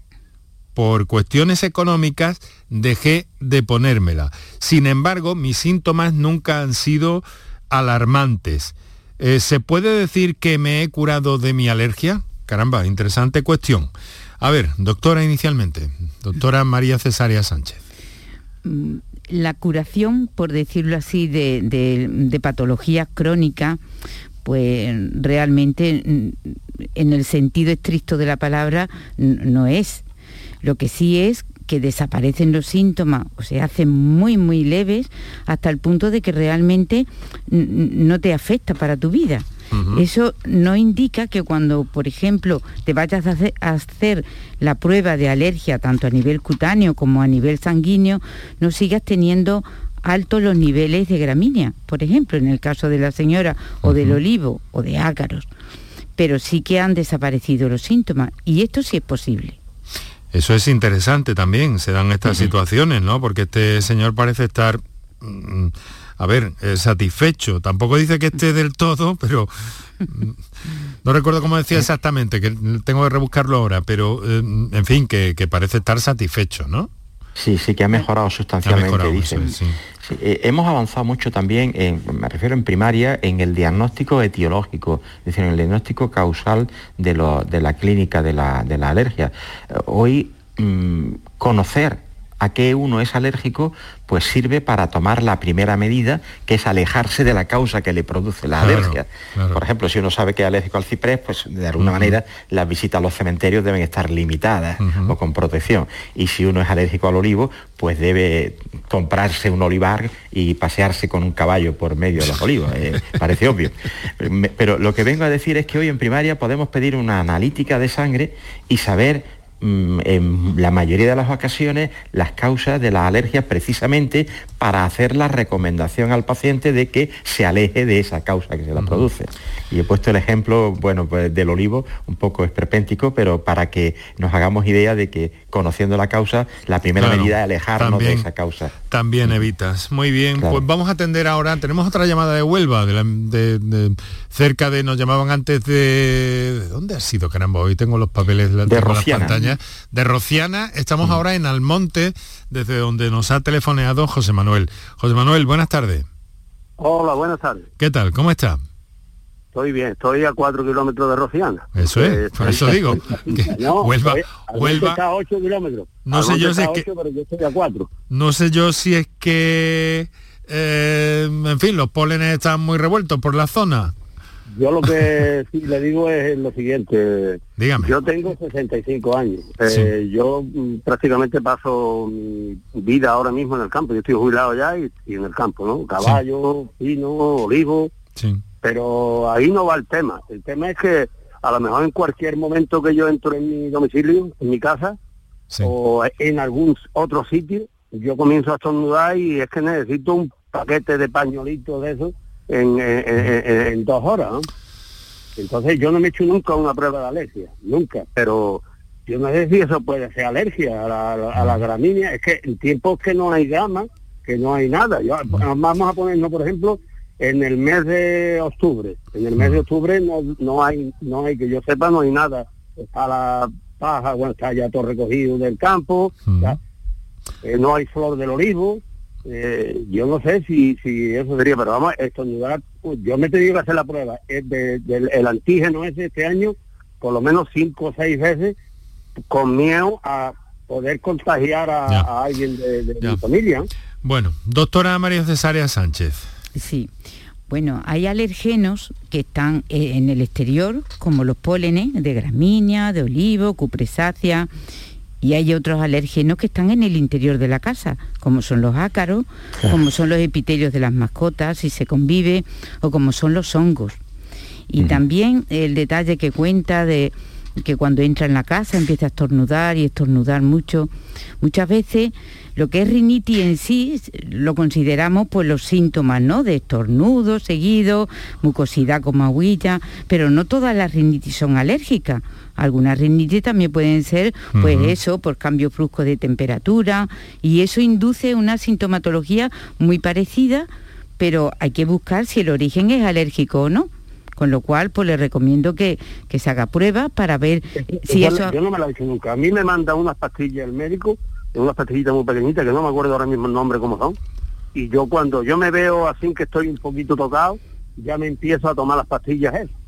por cuestiones económicas dejé de ponérmela. Sin embargo, mis síntomas nunca han sido alarmantes. Eh, ¿Se puede decir que me he curado de mi alergia? Caramba, interesante cuestión. A ver, doctora inicialmente, doctora María Cesárea Sánchez. Mm, la curación, por decirlo así, de, de patología crónica, pues realmente mm, en el sentido estricto de la palabra no es lo que sí es que desaparecen los síntomas o se hacen muy, muy leves hasta el punto de que realmente no te afecta para tu vida. Eso no indica que cuando, por ejemplo, te vayas a hacer, la prueba de alergia, tanto a nivel cutáneo como a nivel sanguíneo, no sigas teniendo altos los niveles de gramínea, por ejemplo, en el caso de la señora, o del olivo, o de ácaros. Pero sí que han desaparecido los síntomas, y esto sí es posible. Eso es interesante también, se dan estas situaciones, ¿no? Porque este señor parece estar, mm, a ver, eh, satisfecho. Tampoco dice que esté del todo, pero mm, no recuerdo cómo decía exactamente, que tengo que rebuscarlo ahora, pero eh, en fin, que, parece estar satisfecho, ¿no? Sí, sí, que ha mejorado sustancialmente, dicen. Eh, hemos avanzado mucho también, en, me refiero en primaria, en el diagnóstico etiológico, es decir, en el diagnóstico causal de, la clínica de la, alergia. Eh, hoy mm, conocer a qué uno es alérgico, pues sirve para tomar la primera medida, que es alejarse de la causa que le produce la alergia. Por ejemplo, si uno sabe que es alérgico al ciprés, pues de alguna manera las visitas a los cementerios deben estar limitadas o con protección. Y si uno es alérgico al olivo, pues debe comprarse un olivar y pasearse con un caballo por medio de los olivos. Eh, parece obvio. Pero lo que vengo a decir es que hoy en primaria podemos pedir una analítica de sangre y saber en la mayoría de las ocasiones las causas de las alergias precisamente para hacer la recomendación al paciente de que se aleje de esa causa que se la produce. Y he puesto el ejemplo, bueno, pues del olivo, un poco esperpéntico, pero para que nos hagamos idea de que conociendo la causa, la primera medida es alejarnos de esa causa. También evitas. Muy bien, pues vamos a atender ahora, tenemos otra llamada de Huelva, de, cerca de, nos llamaban antes de... ¿De dónde ha sido, caramba? Hoy tengo los papeles de, de las pantallas. De Rociana, estamos mm. ahora en Almonte, desde donde nos ha telefoneado José Manuel. José Manuel, buenas tardes. Hola, buenas tardes. ¿Qué tal? ¿Cómo está? estoy bien, estoy a cuatro kilómetros de Rociana. Eso es, por eso digo. no, Huelva, Huelva está a 8 kilómetros. No sé yo si es que, pero yo estoy a 4. No sé yo si es que, eh, en fin, los pólenes están muy revueltos por la zona. Yo lo que sí le digo es lo siguiente. Dígame. Yo tengo 65 años. Eh, yo mm, prácticamente paso mi vida ahora mismo en el campo. Yo estoy jubilado ya y, en el campo, ¿no? Caballo, pino, olivo. Sí. Pero ahí no va el tema. El tema es que a lo mejor en cualquier momento que yo entro en mi domicilio, en mi casa, o en algún otro sitio, yo comienzo a estornudar y es que necesito un paquete de pañuelitos de esos en, dos horas. Entonces yo no me he hecho nunca una prueba de alergia, nunca, pero yo no sé si eso puede ser alergia a la, a la, gramínea, es que en tiempos que no hay gama, que no hay nada. Yo, vamos a ponernos, por ejemplo, en el mes de octubre. En el mes de octubre no, no hay, no hay, que yo sepa, no hay nada. Está la paja, bueno, está ya todo recogido del campo, eh, no hay flor del olivo, eh, yo no sé si, si eso sería, pero vamos, estornudar, yo me he tenido que hacer la prueba del el antígeno ese este año, por lo menos cinco o seis veces, con miedo a poder contagiar a, alguien de, mi familia. Bueno, doctora María Cesárea Sánchez. Sí. Bueno, hay alergenos que están eh, en el exterior, como los pólenes de gramínea, de olivo, cupresácea, y hay otros alérgenos que están en el interior de la casa, como son los ácaros, como son los epitelios de las mascotas, si se convive, o como son los hongos. Y también el detalle que cuenta de que cuando entra en la casa empieza a estornudar y estornudar mucho. Muchas veces lo que es rinitis en sí lo consideramos pues los síntomas, ¿no? De estornudo seguido, mucosidad como agüilla, pero no todas las rinitis son alérgicas. Algunas rinitis también pueden ser, pues eso, por cambio brusco de temperatura y eso induce una sintomatología muy parecida, pero hay que buscar si el origen es alérgico o no. Con lo cual, pues le recomiendo que, se haga prueba para ver si eso... Yo no me la he dicho nunca. A mí me manda unas pastillas el médico, unas pastillitas muy pequeñitas, que no me acuerdo ahora mismo el nombre cómo son. Y yo cuando yo me veo así que estoy un poquito tocado, ya me empiezo a tomar las pastillas esas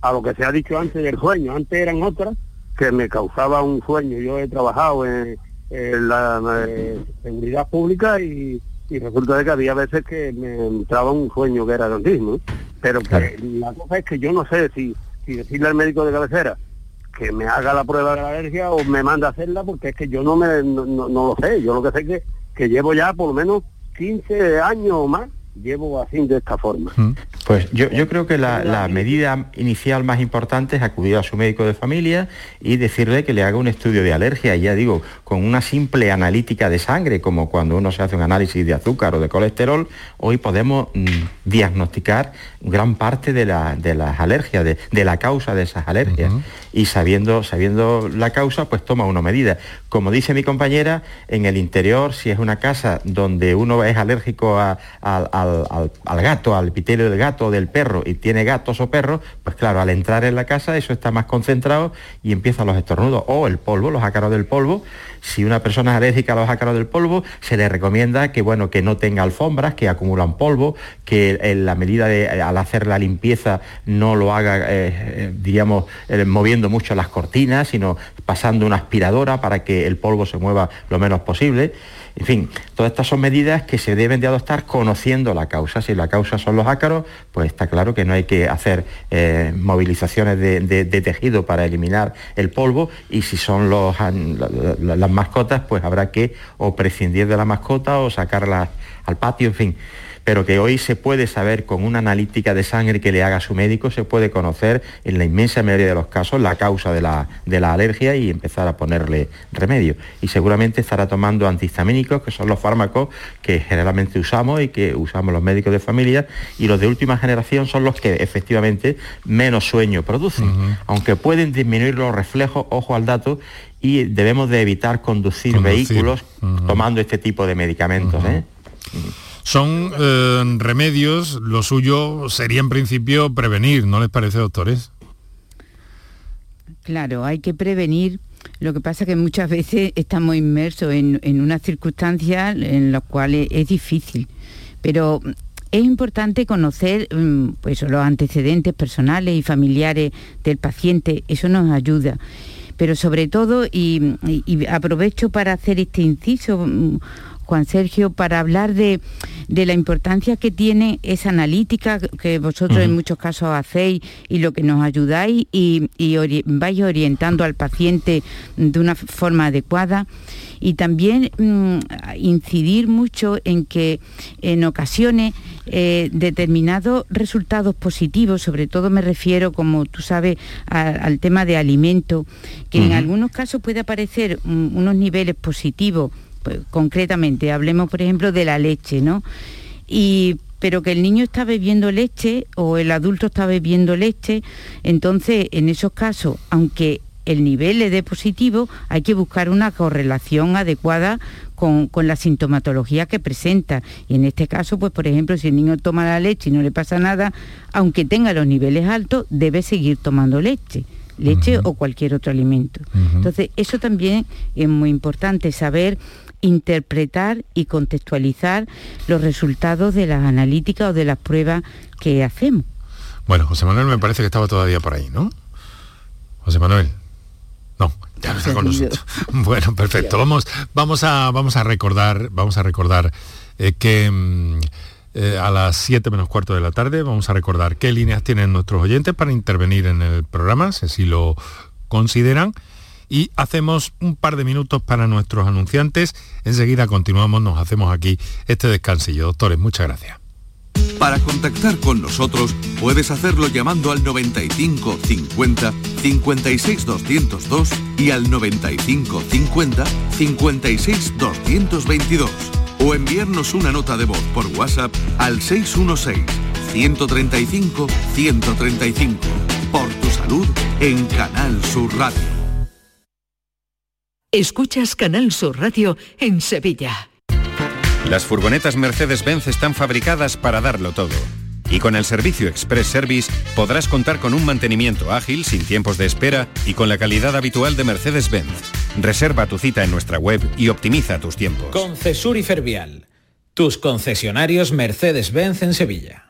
a lo que se ha dicho antes del sueño. Antes eran otras que me causaba un sueño. Yo he trabajado en, la eh, seguridad pública y, resulta de que había veces que me entraba un sueño que era grandísimo. Pero que la cosa es que yo no sé si, si decirle al médico de cabecera que me haga la prueba de la alergia o me manda a hacerla porque es que yo no me no, no, lo sé. Yo lo que sé es que, que llevo ya por lo menos 15 años o más llevo así de esta forma. Pues yo, creo que la, medida inicial más importante es acudir a su médico de familia y decirle que le haga un estudio de alergia, ya digo, con una simple analítica de sangre, como cuando uno se hace un análisis de azúcar o de colesterol, hoy podemos mm, diagnosticar gran parte de, las alergias, de, la causa de esas alergias. Y sabiendo, sabiendo la causa, pues toma una medida. Como dice mi compañera, en el interior, si es una casa donde uno es alérgico al, gato, al epitelio del gato, del perro y tiene gatos o perros, pues claro, al entrar en la casa eso está más concentrado y empiezan los estornudos. O el polvo, los ácaros del polvo. Si una persona es alérgica a los ácaros del polvo, se le recomienda que, bueno, que no tenga alfombras, que acumulan polvo, que en la medida de al hacer la limpieza no lo haga, eh, eh, digamos, eh, moviendo mucho las cortinas, sino pasando una aspiradora para que el polvo se mueva lo menos posible. En fin, todas estas son medidas que se deben de adoptar conociendo la causa. Si la causa son los ácaros, pues está claro que no hay que hacer eh, movilizaciones de, tejido para eliminar el polvo y si son las mascotas, pues habrá que o prescindir de la mascota o sacarlas al patio, en fin pero que hoy se puede saber con una analítica de sangre que le haga su médico, se puede conocer en la inmensa mayoría de los casos la causa de la, de la alergia y empezar a ponerle remedio. Y seguramente estará tomando antihistamínicos, que son los fármacos que generalmente usamos y que usamos los médicos de familia, y los de última generación son los que efectivamente menos sueño producen, aunque pueden disminuir los reflejos, ojo al dato, y debemos de evitar conducir, vehículos tomando este tipo de medicamentos. ¿eh? Son eh, remedios, lo suyo sería en principio prevenir, ¿no les parece, doctores? Claro, hay que prevenir. Lo que pasa es que muchas veces estamos inmersos en, en unas circunstancias en las cuales es difícil. Pero es importante conocer mm, pues, los antecedentes personales y familiares del paciente, eso nos ayuda. Pero sobre todo, y, aprovecho para hacer este inciso, mm, Juan Sergio, para hablar de, la importancia que tiene esa analítica que vosotros en muchos casos hacéis y lo que nos ayudáis y, vais orientando al paciente de una forma adecuada. Y también mm, incidir mucho en que en ocasiones eh, determinados resultados positivos, sobre todo me refiero, como tú sabes, al tema de alimento, que en algunos casos puede aparecer unos niveles positivos pues, concretamente, hablemos por ejemplo de la leche, ¿no? Y pero que el niño está bebiendo leche o el adulto está bebiendo leche, entonces en esos casos, aunque el nivel es de positivo, hay que buscar una correlación adecuada con, con, la sintomatología que presenta. Y en este caso, pues por ejemplo, si el niño toma la leche y no le pasa nada, aunque tenga los niveles altos, debe seguir tomando leche leche o cualquier otro alimento. Entonces, eso también es muy importante, saber interpretar y contextualizar los resultados de las analíticas o de las pruebas que hacemos. Bueno, José Manuel me parece que estaba todavía por ahí, ¿no? José Manuel. No, ya no está con nosotros. Bueno, perfecto. Vamos, vamos, a, vamos a recordar, vamos a recordar eh, que mm, eh, a las 7 menos cuarto de la tarde vamos a recordar qué líneas tienen nuestros oyentes para intervenir en el programa, si así lo consideran y hacemos un par de minutos para nuestros anunciantes. Enseguida continuamos, nos hacemos aquí este descansillo. Doctores, muchas gracias. Para contactar con nosotros puedes hacerlo llamando al 95 50 56 202 y al 95 50 56 222 o enviarnos una nota de voz por WhatsApp al 616 135 135 por tu salud en Canal Sur Radio. Escuchas Canal Sur Radio en Sevilla. Las furgonetas Mercedes-Benz están fabricadas para darlo todo. Y con el servicio Express Service podrás contar con un mantenimiento ágil, sin tiempos de espera y con la calidad habitual de Mercedes-Benz. Reserva tu cita en nuestra web y optimiza tus tiempos. Concesur y Fervial, tus concesionarios Mercedes-Benz en Sevilla.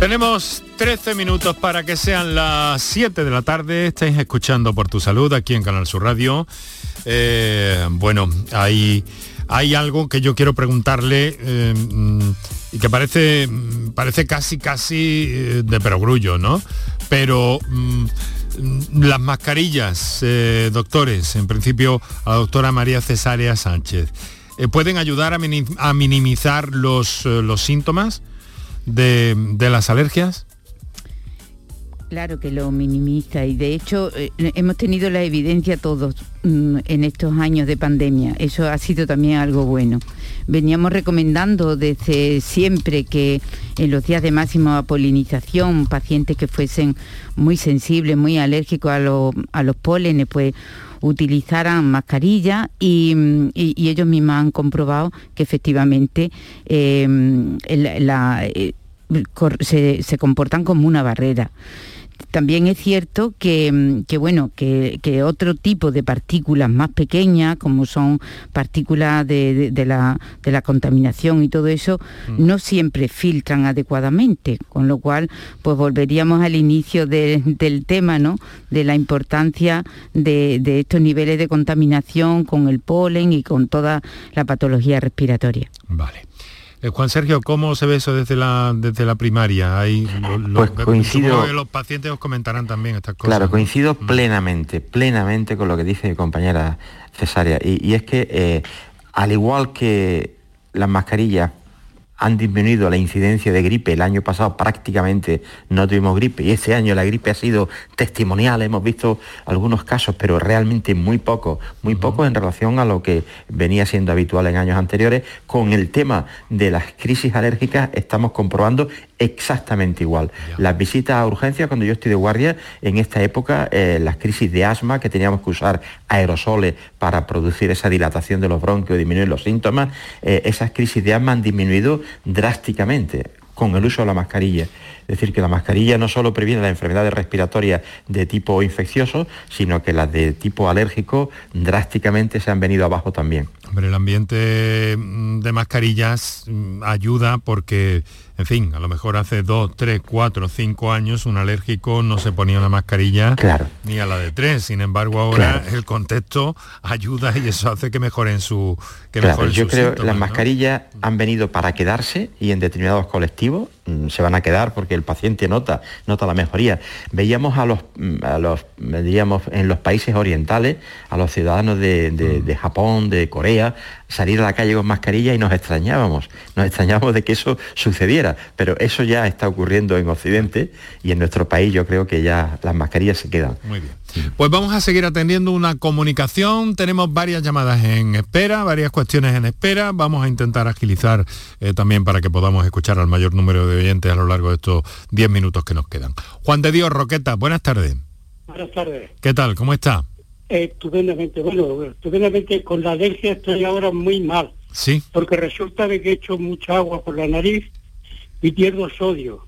Tenemos 13 minutos para que sean las 7 de la tarde. Estáis escuchando por tu salud aquí en Canal Sur Radio. Eh, bueno, hay, hay algo que yo quiero preguntarle eh, y que parece, parece casi, casi eh, de perogrullo, ¿no? Pero mm, las mascarillas, doctores, en principio a la doctora María Cesárea Sánchez, ¿pueden ayudar a, minimizar los, los síntomas? De, las alergias? Claro que lo minimiza y de hecho eh, hemos tenido la evidencia todos mm, en estos años de pandemia. Eso ha sido también algo bueno. Veníamos recomendando desde siempre que en los días de máxima polinización, pacientes que fuesen muy sensibles, muy alérgicos a, los pólenes, pues utilizaran mascarilla y, ellos mismos han comprobado que efectivamente eh, la, eh, se, comportan como una barrera. También es cierto que, mm, bueno, que, otro tipo de partículas más pequeñas, como son partículas de, la, contaminación y todo eso, mm. no siempre filtran adecuadamente, con lo cual pues volveríamos al inicio del tema, ¿no? De la importancia de, de estos niveles de contaminación con el polen y con toda la patología respiratoria. Vale. Eh, Juan Sergio, ¿cómo se ve eso desde la, desde la primaria? Hay, pues coincido, los pacientes os comentarán también estas cosas. Claro, coincido mm. plenamente, plenamente con lo que dice mi compañera Cesárea. Y, es que, eh, al igual que las mascarillas han disminuido la incidencia de gripe. El año pasado prácticamente no tuvimos gripe y este año la gripe ha sido testimonial. Hemos visto algunos casos, pero realmente muy pocos, muy pocos en relación a lo que venía siendo habitual en años anteriores. Con el tema de las crisis alérgicas estamos comprobando exactamente igual. Las visitas a urgencias, cuando yo estoy de guardia, en esta época, eh, las crisis de asma, que teníamos que usar aerosoles para producir esa dilatación de los bronquios, disminuir los síntomas, eh, esas crisis de asma han disminuido drásticamente con el uso de la mascarilla. Es decir, que la mascarilla no solo previene las enfermedades respiratorias de tipo infeccioso, sino que las de tipo alérgico drásticamente se han venido abajo también. Hombre, el ambiente mm, de mascarillas mm, ayuda porque en fin, a lo mejor hace dos, tres, cuatro, cinco años un alérgico no se ponía una mascarilla ni a la de tres. Sin embargo, ahora el contexto ayuda y eso hace que mejoren su que claro, Yo creo que las mascarillas han venido para quedarse y en determinados colectivos se van a quedar porque el paciente nota, nota la mejoría. Veíamos a los, mm, a los diríamos, en los países orientales, a los ciudadanos de, de Japón, de Corea, salir a la calle con mascarilla y nos extrañábamos, nos extrañábamos de que eso sucediera, pero eso ya está ocurriendo en Occidente y en nuestro país yo creo que ya las mascarillas se quedan. Muy bien. Pues vamos a seguir atendiendo una comunicación, tenemos varias llamadas en espera, varias cuestiones en espera, vamos a intentar agilizar eh, también para que podamos escuchar al mayor número de oyentes a lo largo de estos 10 minutos que nos quedan. Juan de Dios Roqueta, buenas tardes. Buenas tardes. ¿Qué tal? ¿Cómo está? estupendamente. Bueno, estupendamente con la alergia estoy ahora muy mal. Sí. Porque resulta de que he hecho mucha agua por la nariz y pierdo sodio.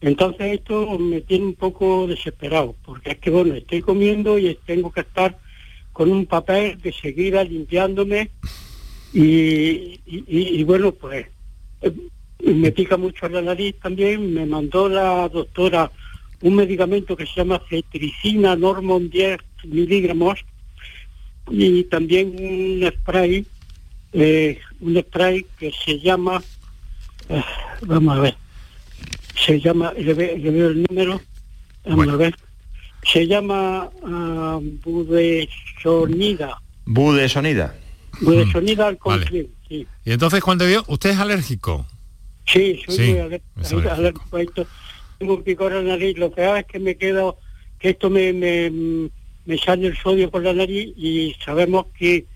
Entonces esto me tiene un poco desesperado, porque es que bueno, estoy comiendo y tengo que estar con un papel de seguir limpiándome y, y, bueno, pues eh, me pica mucho la nariz también, me mandó la doctora un medicamento que se llama cetricina Normon 10 miligramos y también un spray, eh, un spray que se llama, eh, vamos a ver, se llama, le, veo el número, vamos a ver, se llama uh, budesonida. Budesonida. Budesonida al sí. Y entonces cuando vio, ¿usted es alérgico? Sí, soy muy alérgico, a esto. Tengo un picor en la nariz, lo que hago es que me quedo, que esto me, me me sale el sodio por la nariz y sabemos que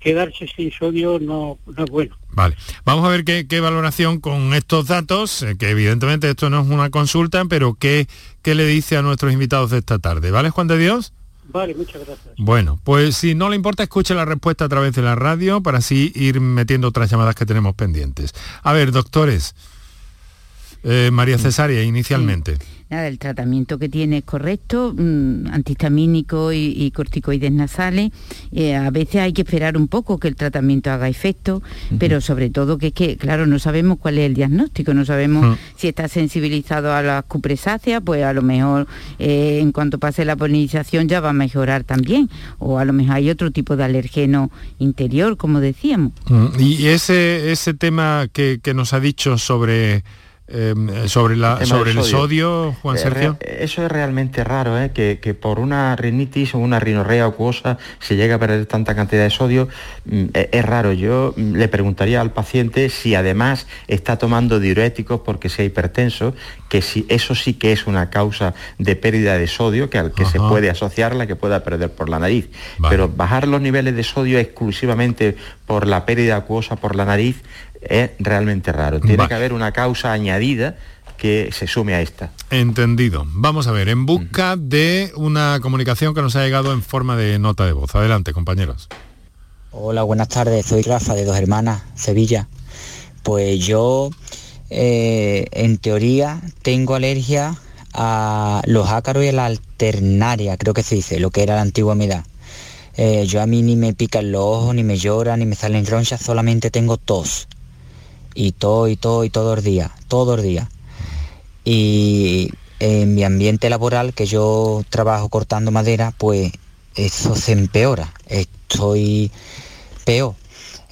quedarse sin sodio no, es bueno. Vale, vamos a ver qué, valoración con estos datos, eh, que evidentemente esto no es una consulta, pero qué, qué le dice a nuestros invitados de esta tarde. ¿Vale, Juan de Dios? Vale, muchas gracias. Bueno, pues si no le importa, escuche la respuesta a través de la radio para así ir metiendo otras llamadas que tenemos pendientes. A ver, doctores, eh, María Cesaria, inicialmente nada, el tratamiento que tiene es correcto, mm, antihistamínico y, corticoides nasales. Eh, a veces hay que esperar un poco que el tratamiento haga efecto, pero sobre todo que es que, claro, no sabemos cuál es el diagnóstico, no sabemos si está sensibilizado a las cupresáceas, pues a lo mejor eh, en cuanto pase la polinización ya va a mejorar también, o a lo mejor hay otro tipo de alergeno interior, como decíamos. Y ese, ese tema que nos ha dicho sobre Em, sobre la, sobre el sodio, Juan Sergio. eso es realmente raro, ¿eh? que, por una rinitis o una rinorrea acuosa se llega a perder tanta cantidad de sodio. Mm, es, raro. Yo mm, le preguntaría al paciente si además está tomando diuréticos porque sea hipertenso, que si eso sí que es una causa de pérdida de sodio, que al que se puede asociar la que pueda perder por la nariz. Pero bajar los niveles de sodio exclusivamente por la pérdida acuosa por la nariz es realmente raro. Tiene que haber una causa añadida que se sume a esta. Entendido. Vamos a ver, en busca de una comunicación que nos ha llegado en forma de nota de voz. Adelante, compañeros. Hola, buenas tardes. Soy Rafa de Dos Hermanas, Sevilla. Pues yo, eh, en teoría, tengo alergia a los ácaros y a la alternaria, creo que se dice, lo que era la antigua humedad. Eh, yo a mí ni me pican los ojos, ni me llora, ni me salen ronchas, solamente tengo tos y todo y todo y todo el día, todo el día. Y en mi ambiente laboral, que yo trabajo cortando madera, pues eso se empeora, estoy peor.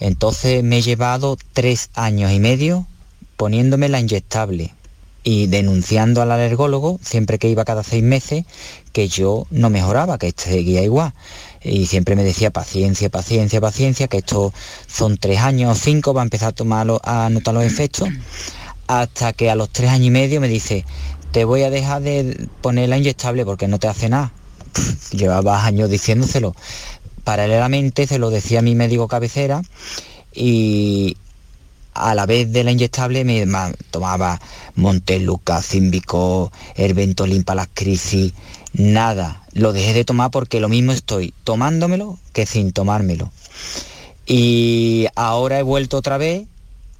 Entonces me he llevado tres años y medio poniéndome la inyectable y denunciando al alergólogo siempre que iba cada seis meses que yo no mejoraba, que seguía igual. Y siempre me decía paciencia, paciencia, paciencia, que esto son tres años o cinco, va a empezar a, tomarlo, a notar los efectos, hasta que a los tres años y medio me dice, te voy a dejar de poner la inyectable porque no te hace nada. Llevaba años diciéndoselo. Paralelamente se lo decía mi médico cabecera y a la vez de la inyectable me tomaba Monteluca, Címbico, Herbentolin para las crisis, nada. Lo dejé de tomar porque lo mismo estoy tomándomelo que sin tomármelo. Y ahora he vuelto otra vez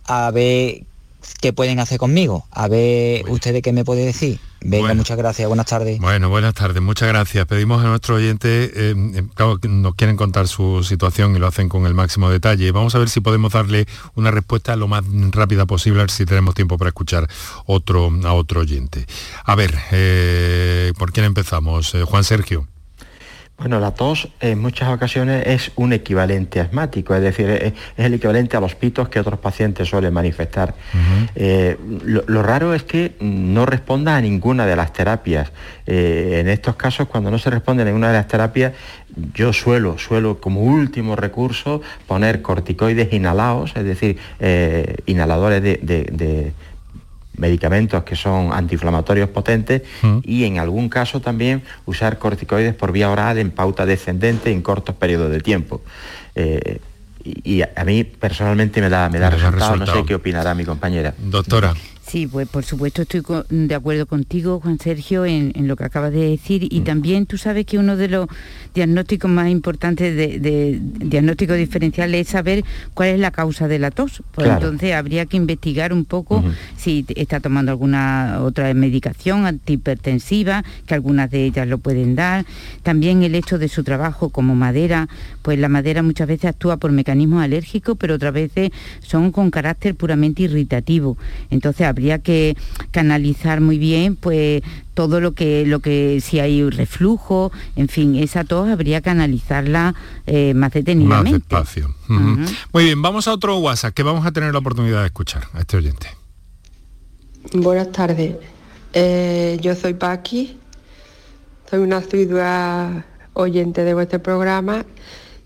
a ver qué pueden hacer conmigo. A ver ustedes qué me puede decir. Venga, muchas gracias, buenas tardes. Bueno, buenas tardes, muchas gracias. Pedimos a nuestro oyente, eh, eh, nos quieren contar su situación y lo hacen con el máximo detalle. Vamos a ver si podemos darle una respuesta lo más rápida posible, a ver si tenemos tiempo para escuchar otro, a otro oyente. A ver, eh, ¿por quién empezamos? Juan Sergio. Bueno, la tos en muchas ocasiones es un equivalente asmático, es decir, es, el equivalente a los pitos que otros pacientes suelen manifestar. Eh, lo, raro es que no responda a ninguna de las terapias. Eh, en estos casos, cuando no se responde a ninguna de las terapias, yo suelo, suelo como último recurso poner corticoides inhalados, es decir, eh, inhaladores de medicamentos que son antiinflamatorios potentes mm. y en algún caso también usar corticoides por vía oral en pauta descendente en cortos periodos de tiempo. Eh, y, a mí personalmente me da, me da resultado, no sé qué opinará mi compañera. Doctora. Sí, pues por supuesto estoy de acuerdo contigo, Juan Sergio, en, lo que acabas de decir. Y también tú sabes que uno de los diagnósticos más importantes de, diagnóstico diferencial es saber cuál es la causa de la tos. Pues entonces habría que investigar un poco si está tomando alguna otra medicación antihipertensiva, que algunas de ellas lo pueden dar. También el hecho de su trabajo como madera, pues la madera muchas veces actúa por mecanismos alérgicos, pero otras veces son con carácter puramente irritativo. Entonces habría que canalizar muy bien pues todo lo que lo que si hay reflujo en fin esa tos habría que analizarla eh, más detenidamente. Más despacio. Muy bien vamos a otro WhatsApp que vamos a tener la oportunidad de escuchar a este oyente. Buenas tardes. Eh, yo soy Paqui soy una ciudad oyente de vuestro programa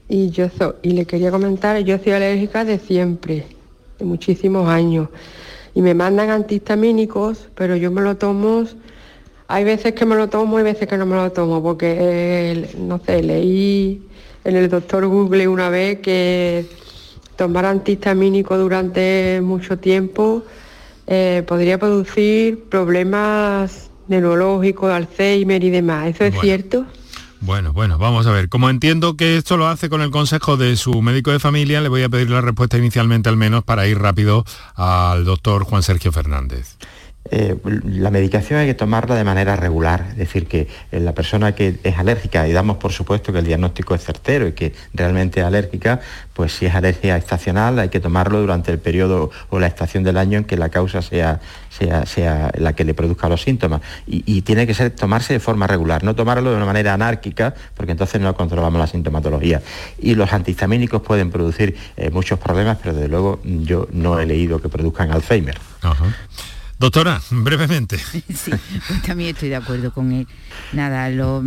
y yo soy, y le quería comentar yo soy alérgica de siempre de muchísimos años y me mandan antihistamínicos, pero yo me lo tomo, hay veces que me lo tomo y veces que no me lo tomo, porque, no sé, leí en el doctor Google una vez que tomar antihistamínico durante mucho tiempo eh, podría producir problemas neurológicos, Alzheimer y demás. ¿Eso es cierto? Bueno, bueno, vamos a ver. Como entiendo que esto lo hace con el consejo de su médico de familia, le voy a pedir la respuesta inicialmente al menos para ir rápido al doctor Juan Sergio Fernández. Eh, la medicación hay que tomarla de manera regular, es decir, que eh, la persona que es alérgica, y damos por supuesto que el diagnóstico es certero y que realmente es alérgica, pues si es alergia estacional hay que tomarlo durante el periodo o la estación del año en que la causa sea, sea, sea la que le produzca los síntomas. Y, tiene que ser tomarse de forma regular, no tomarlo de una manera anárquica, porque entonces no controlamos la sintomatología. Y los antihistamínicos pueden producir eh, muchos problemas, pero desde luego yo no he leído que produzcan Alzheimer. Doctora, brevemente. Sí, pues también estoy de acuerdo con él. Nada, los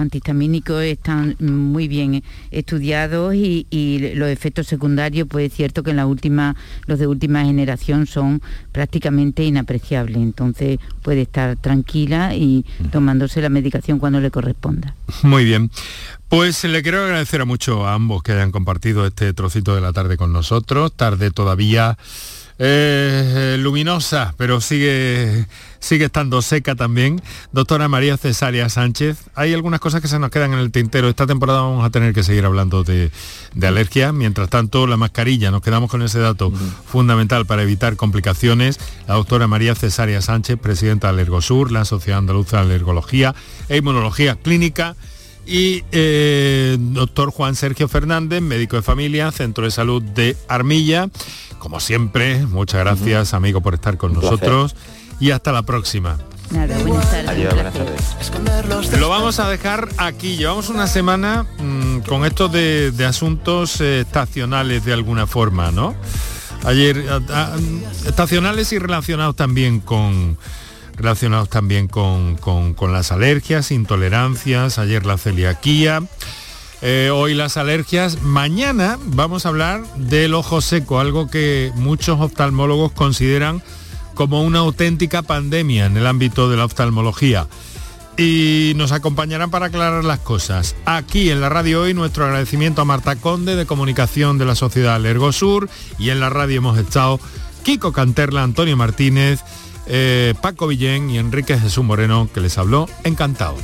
antihistamínicos están muy bien estudiados y, los efectos secundarios, pues es cierto que en la última, los de última generación son prácticamente inapreciables. Entonces puede estar tranquila y tomándose la medicación cuando le corresponda. Muy bien. Pues le quiero agradecer a mucho a ambos que hayan compartido este trocito de la tarde con nosotros. Tarde todavía eh, luminosa, pero sigue, sigue estando seca también. Doctora María Cesaria Sánchez, hay algunas cosas que se nos quedan en el tintero. Esta temporada vamos a tener que seguir hablando de, alergia. Mientras tanto, la mascarilla, nos quedamos con ese dato fundamental para evitar complicaciones. La doctora María Cesaria Sánchez, presidenta de Alergosur, la Sociedad Andaluza de Alergología e Inmunología Clínica y eh, doctor Juan Sergio Fernández, médico de familia, Centro de Salud de Armilla. Como siempre, muchas gracias, amigo, por estar con nosotros y hasta la próxima. Lo vamos a dejar aquí. Llevamos una semana mm, con esto de, asuntos eh, estacionales de alguna forma, ¿no? Ayer, estacionales y relacionados también con relacionados también con, con las alergias, intolerancias, ayer la celiaquía. Eh, hoy las alergias. Mañana vamos a hablar del ojo seco, algo que muchos oftalmólogos consideran como una auténtica pandemia en el ámbito de la oftalmología. Y nos acompañarán para aclarar las cosas. Aquí en la radio hoy nuestro agradecimiento a Marta Conde de Comunicación de la Sociedad Lergosur y en la radio hemos estado Kiko Canterla, Antonio Martínez, eh, Paco Villén y Enrique Jesús Moreno que les habló. Encantado.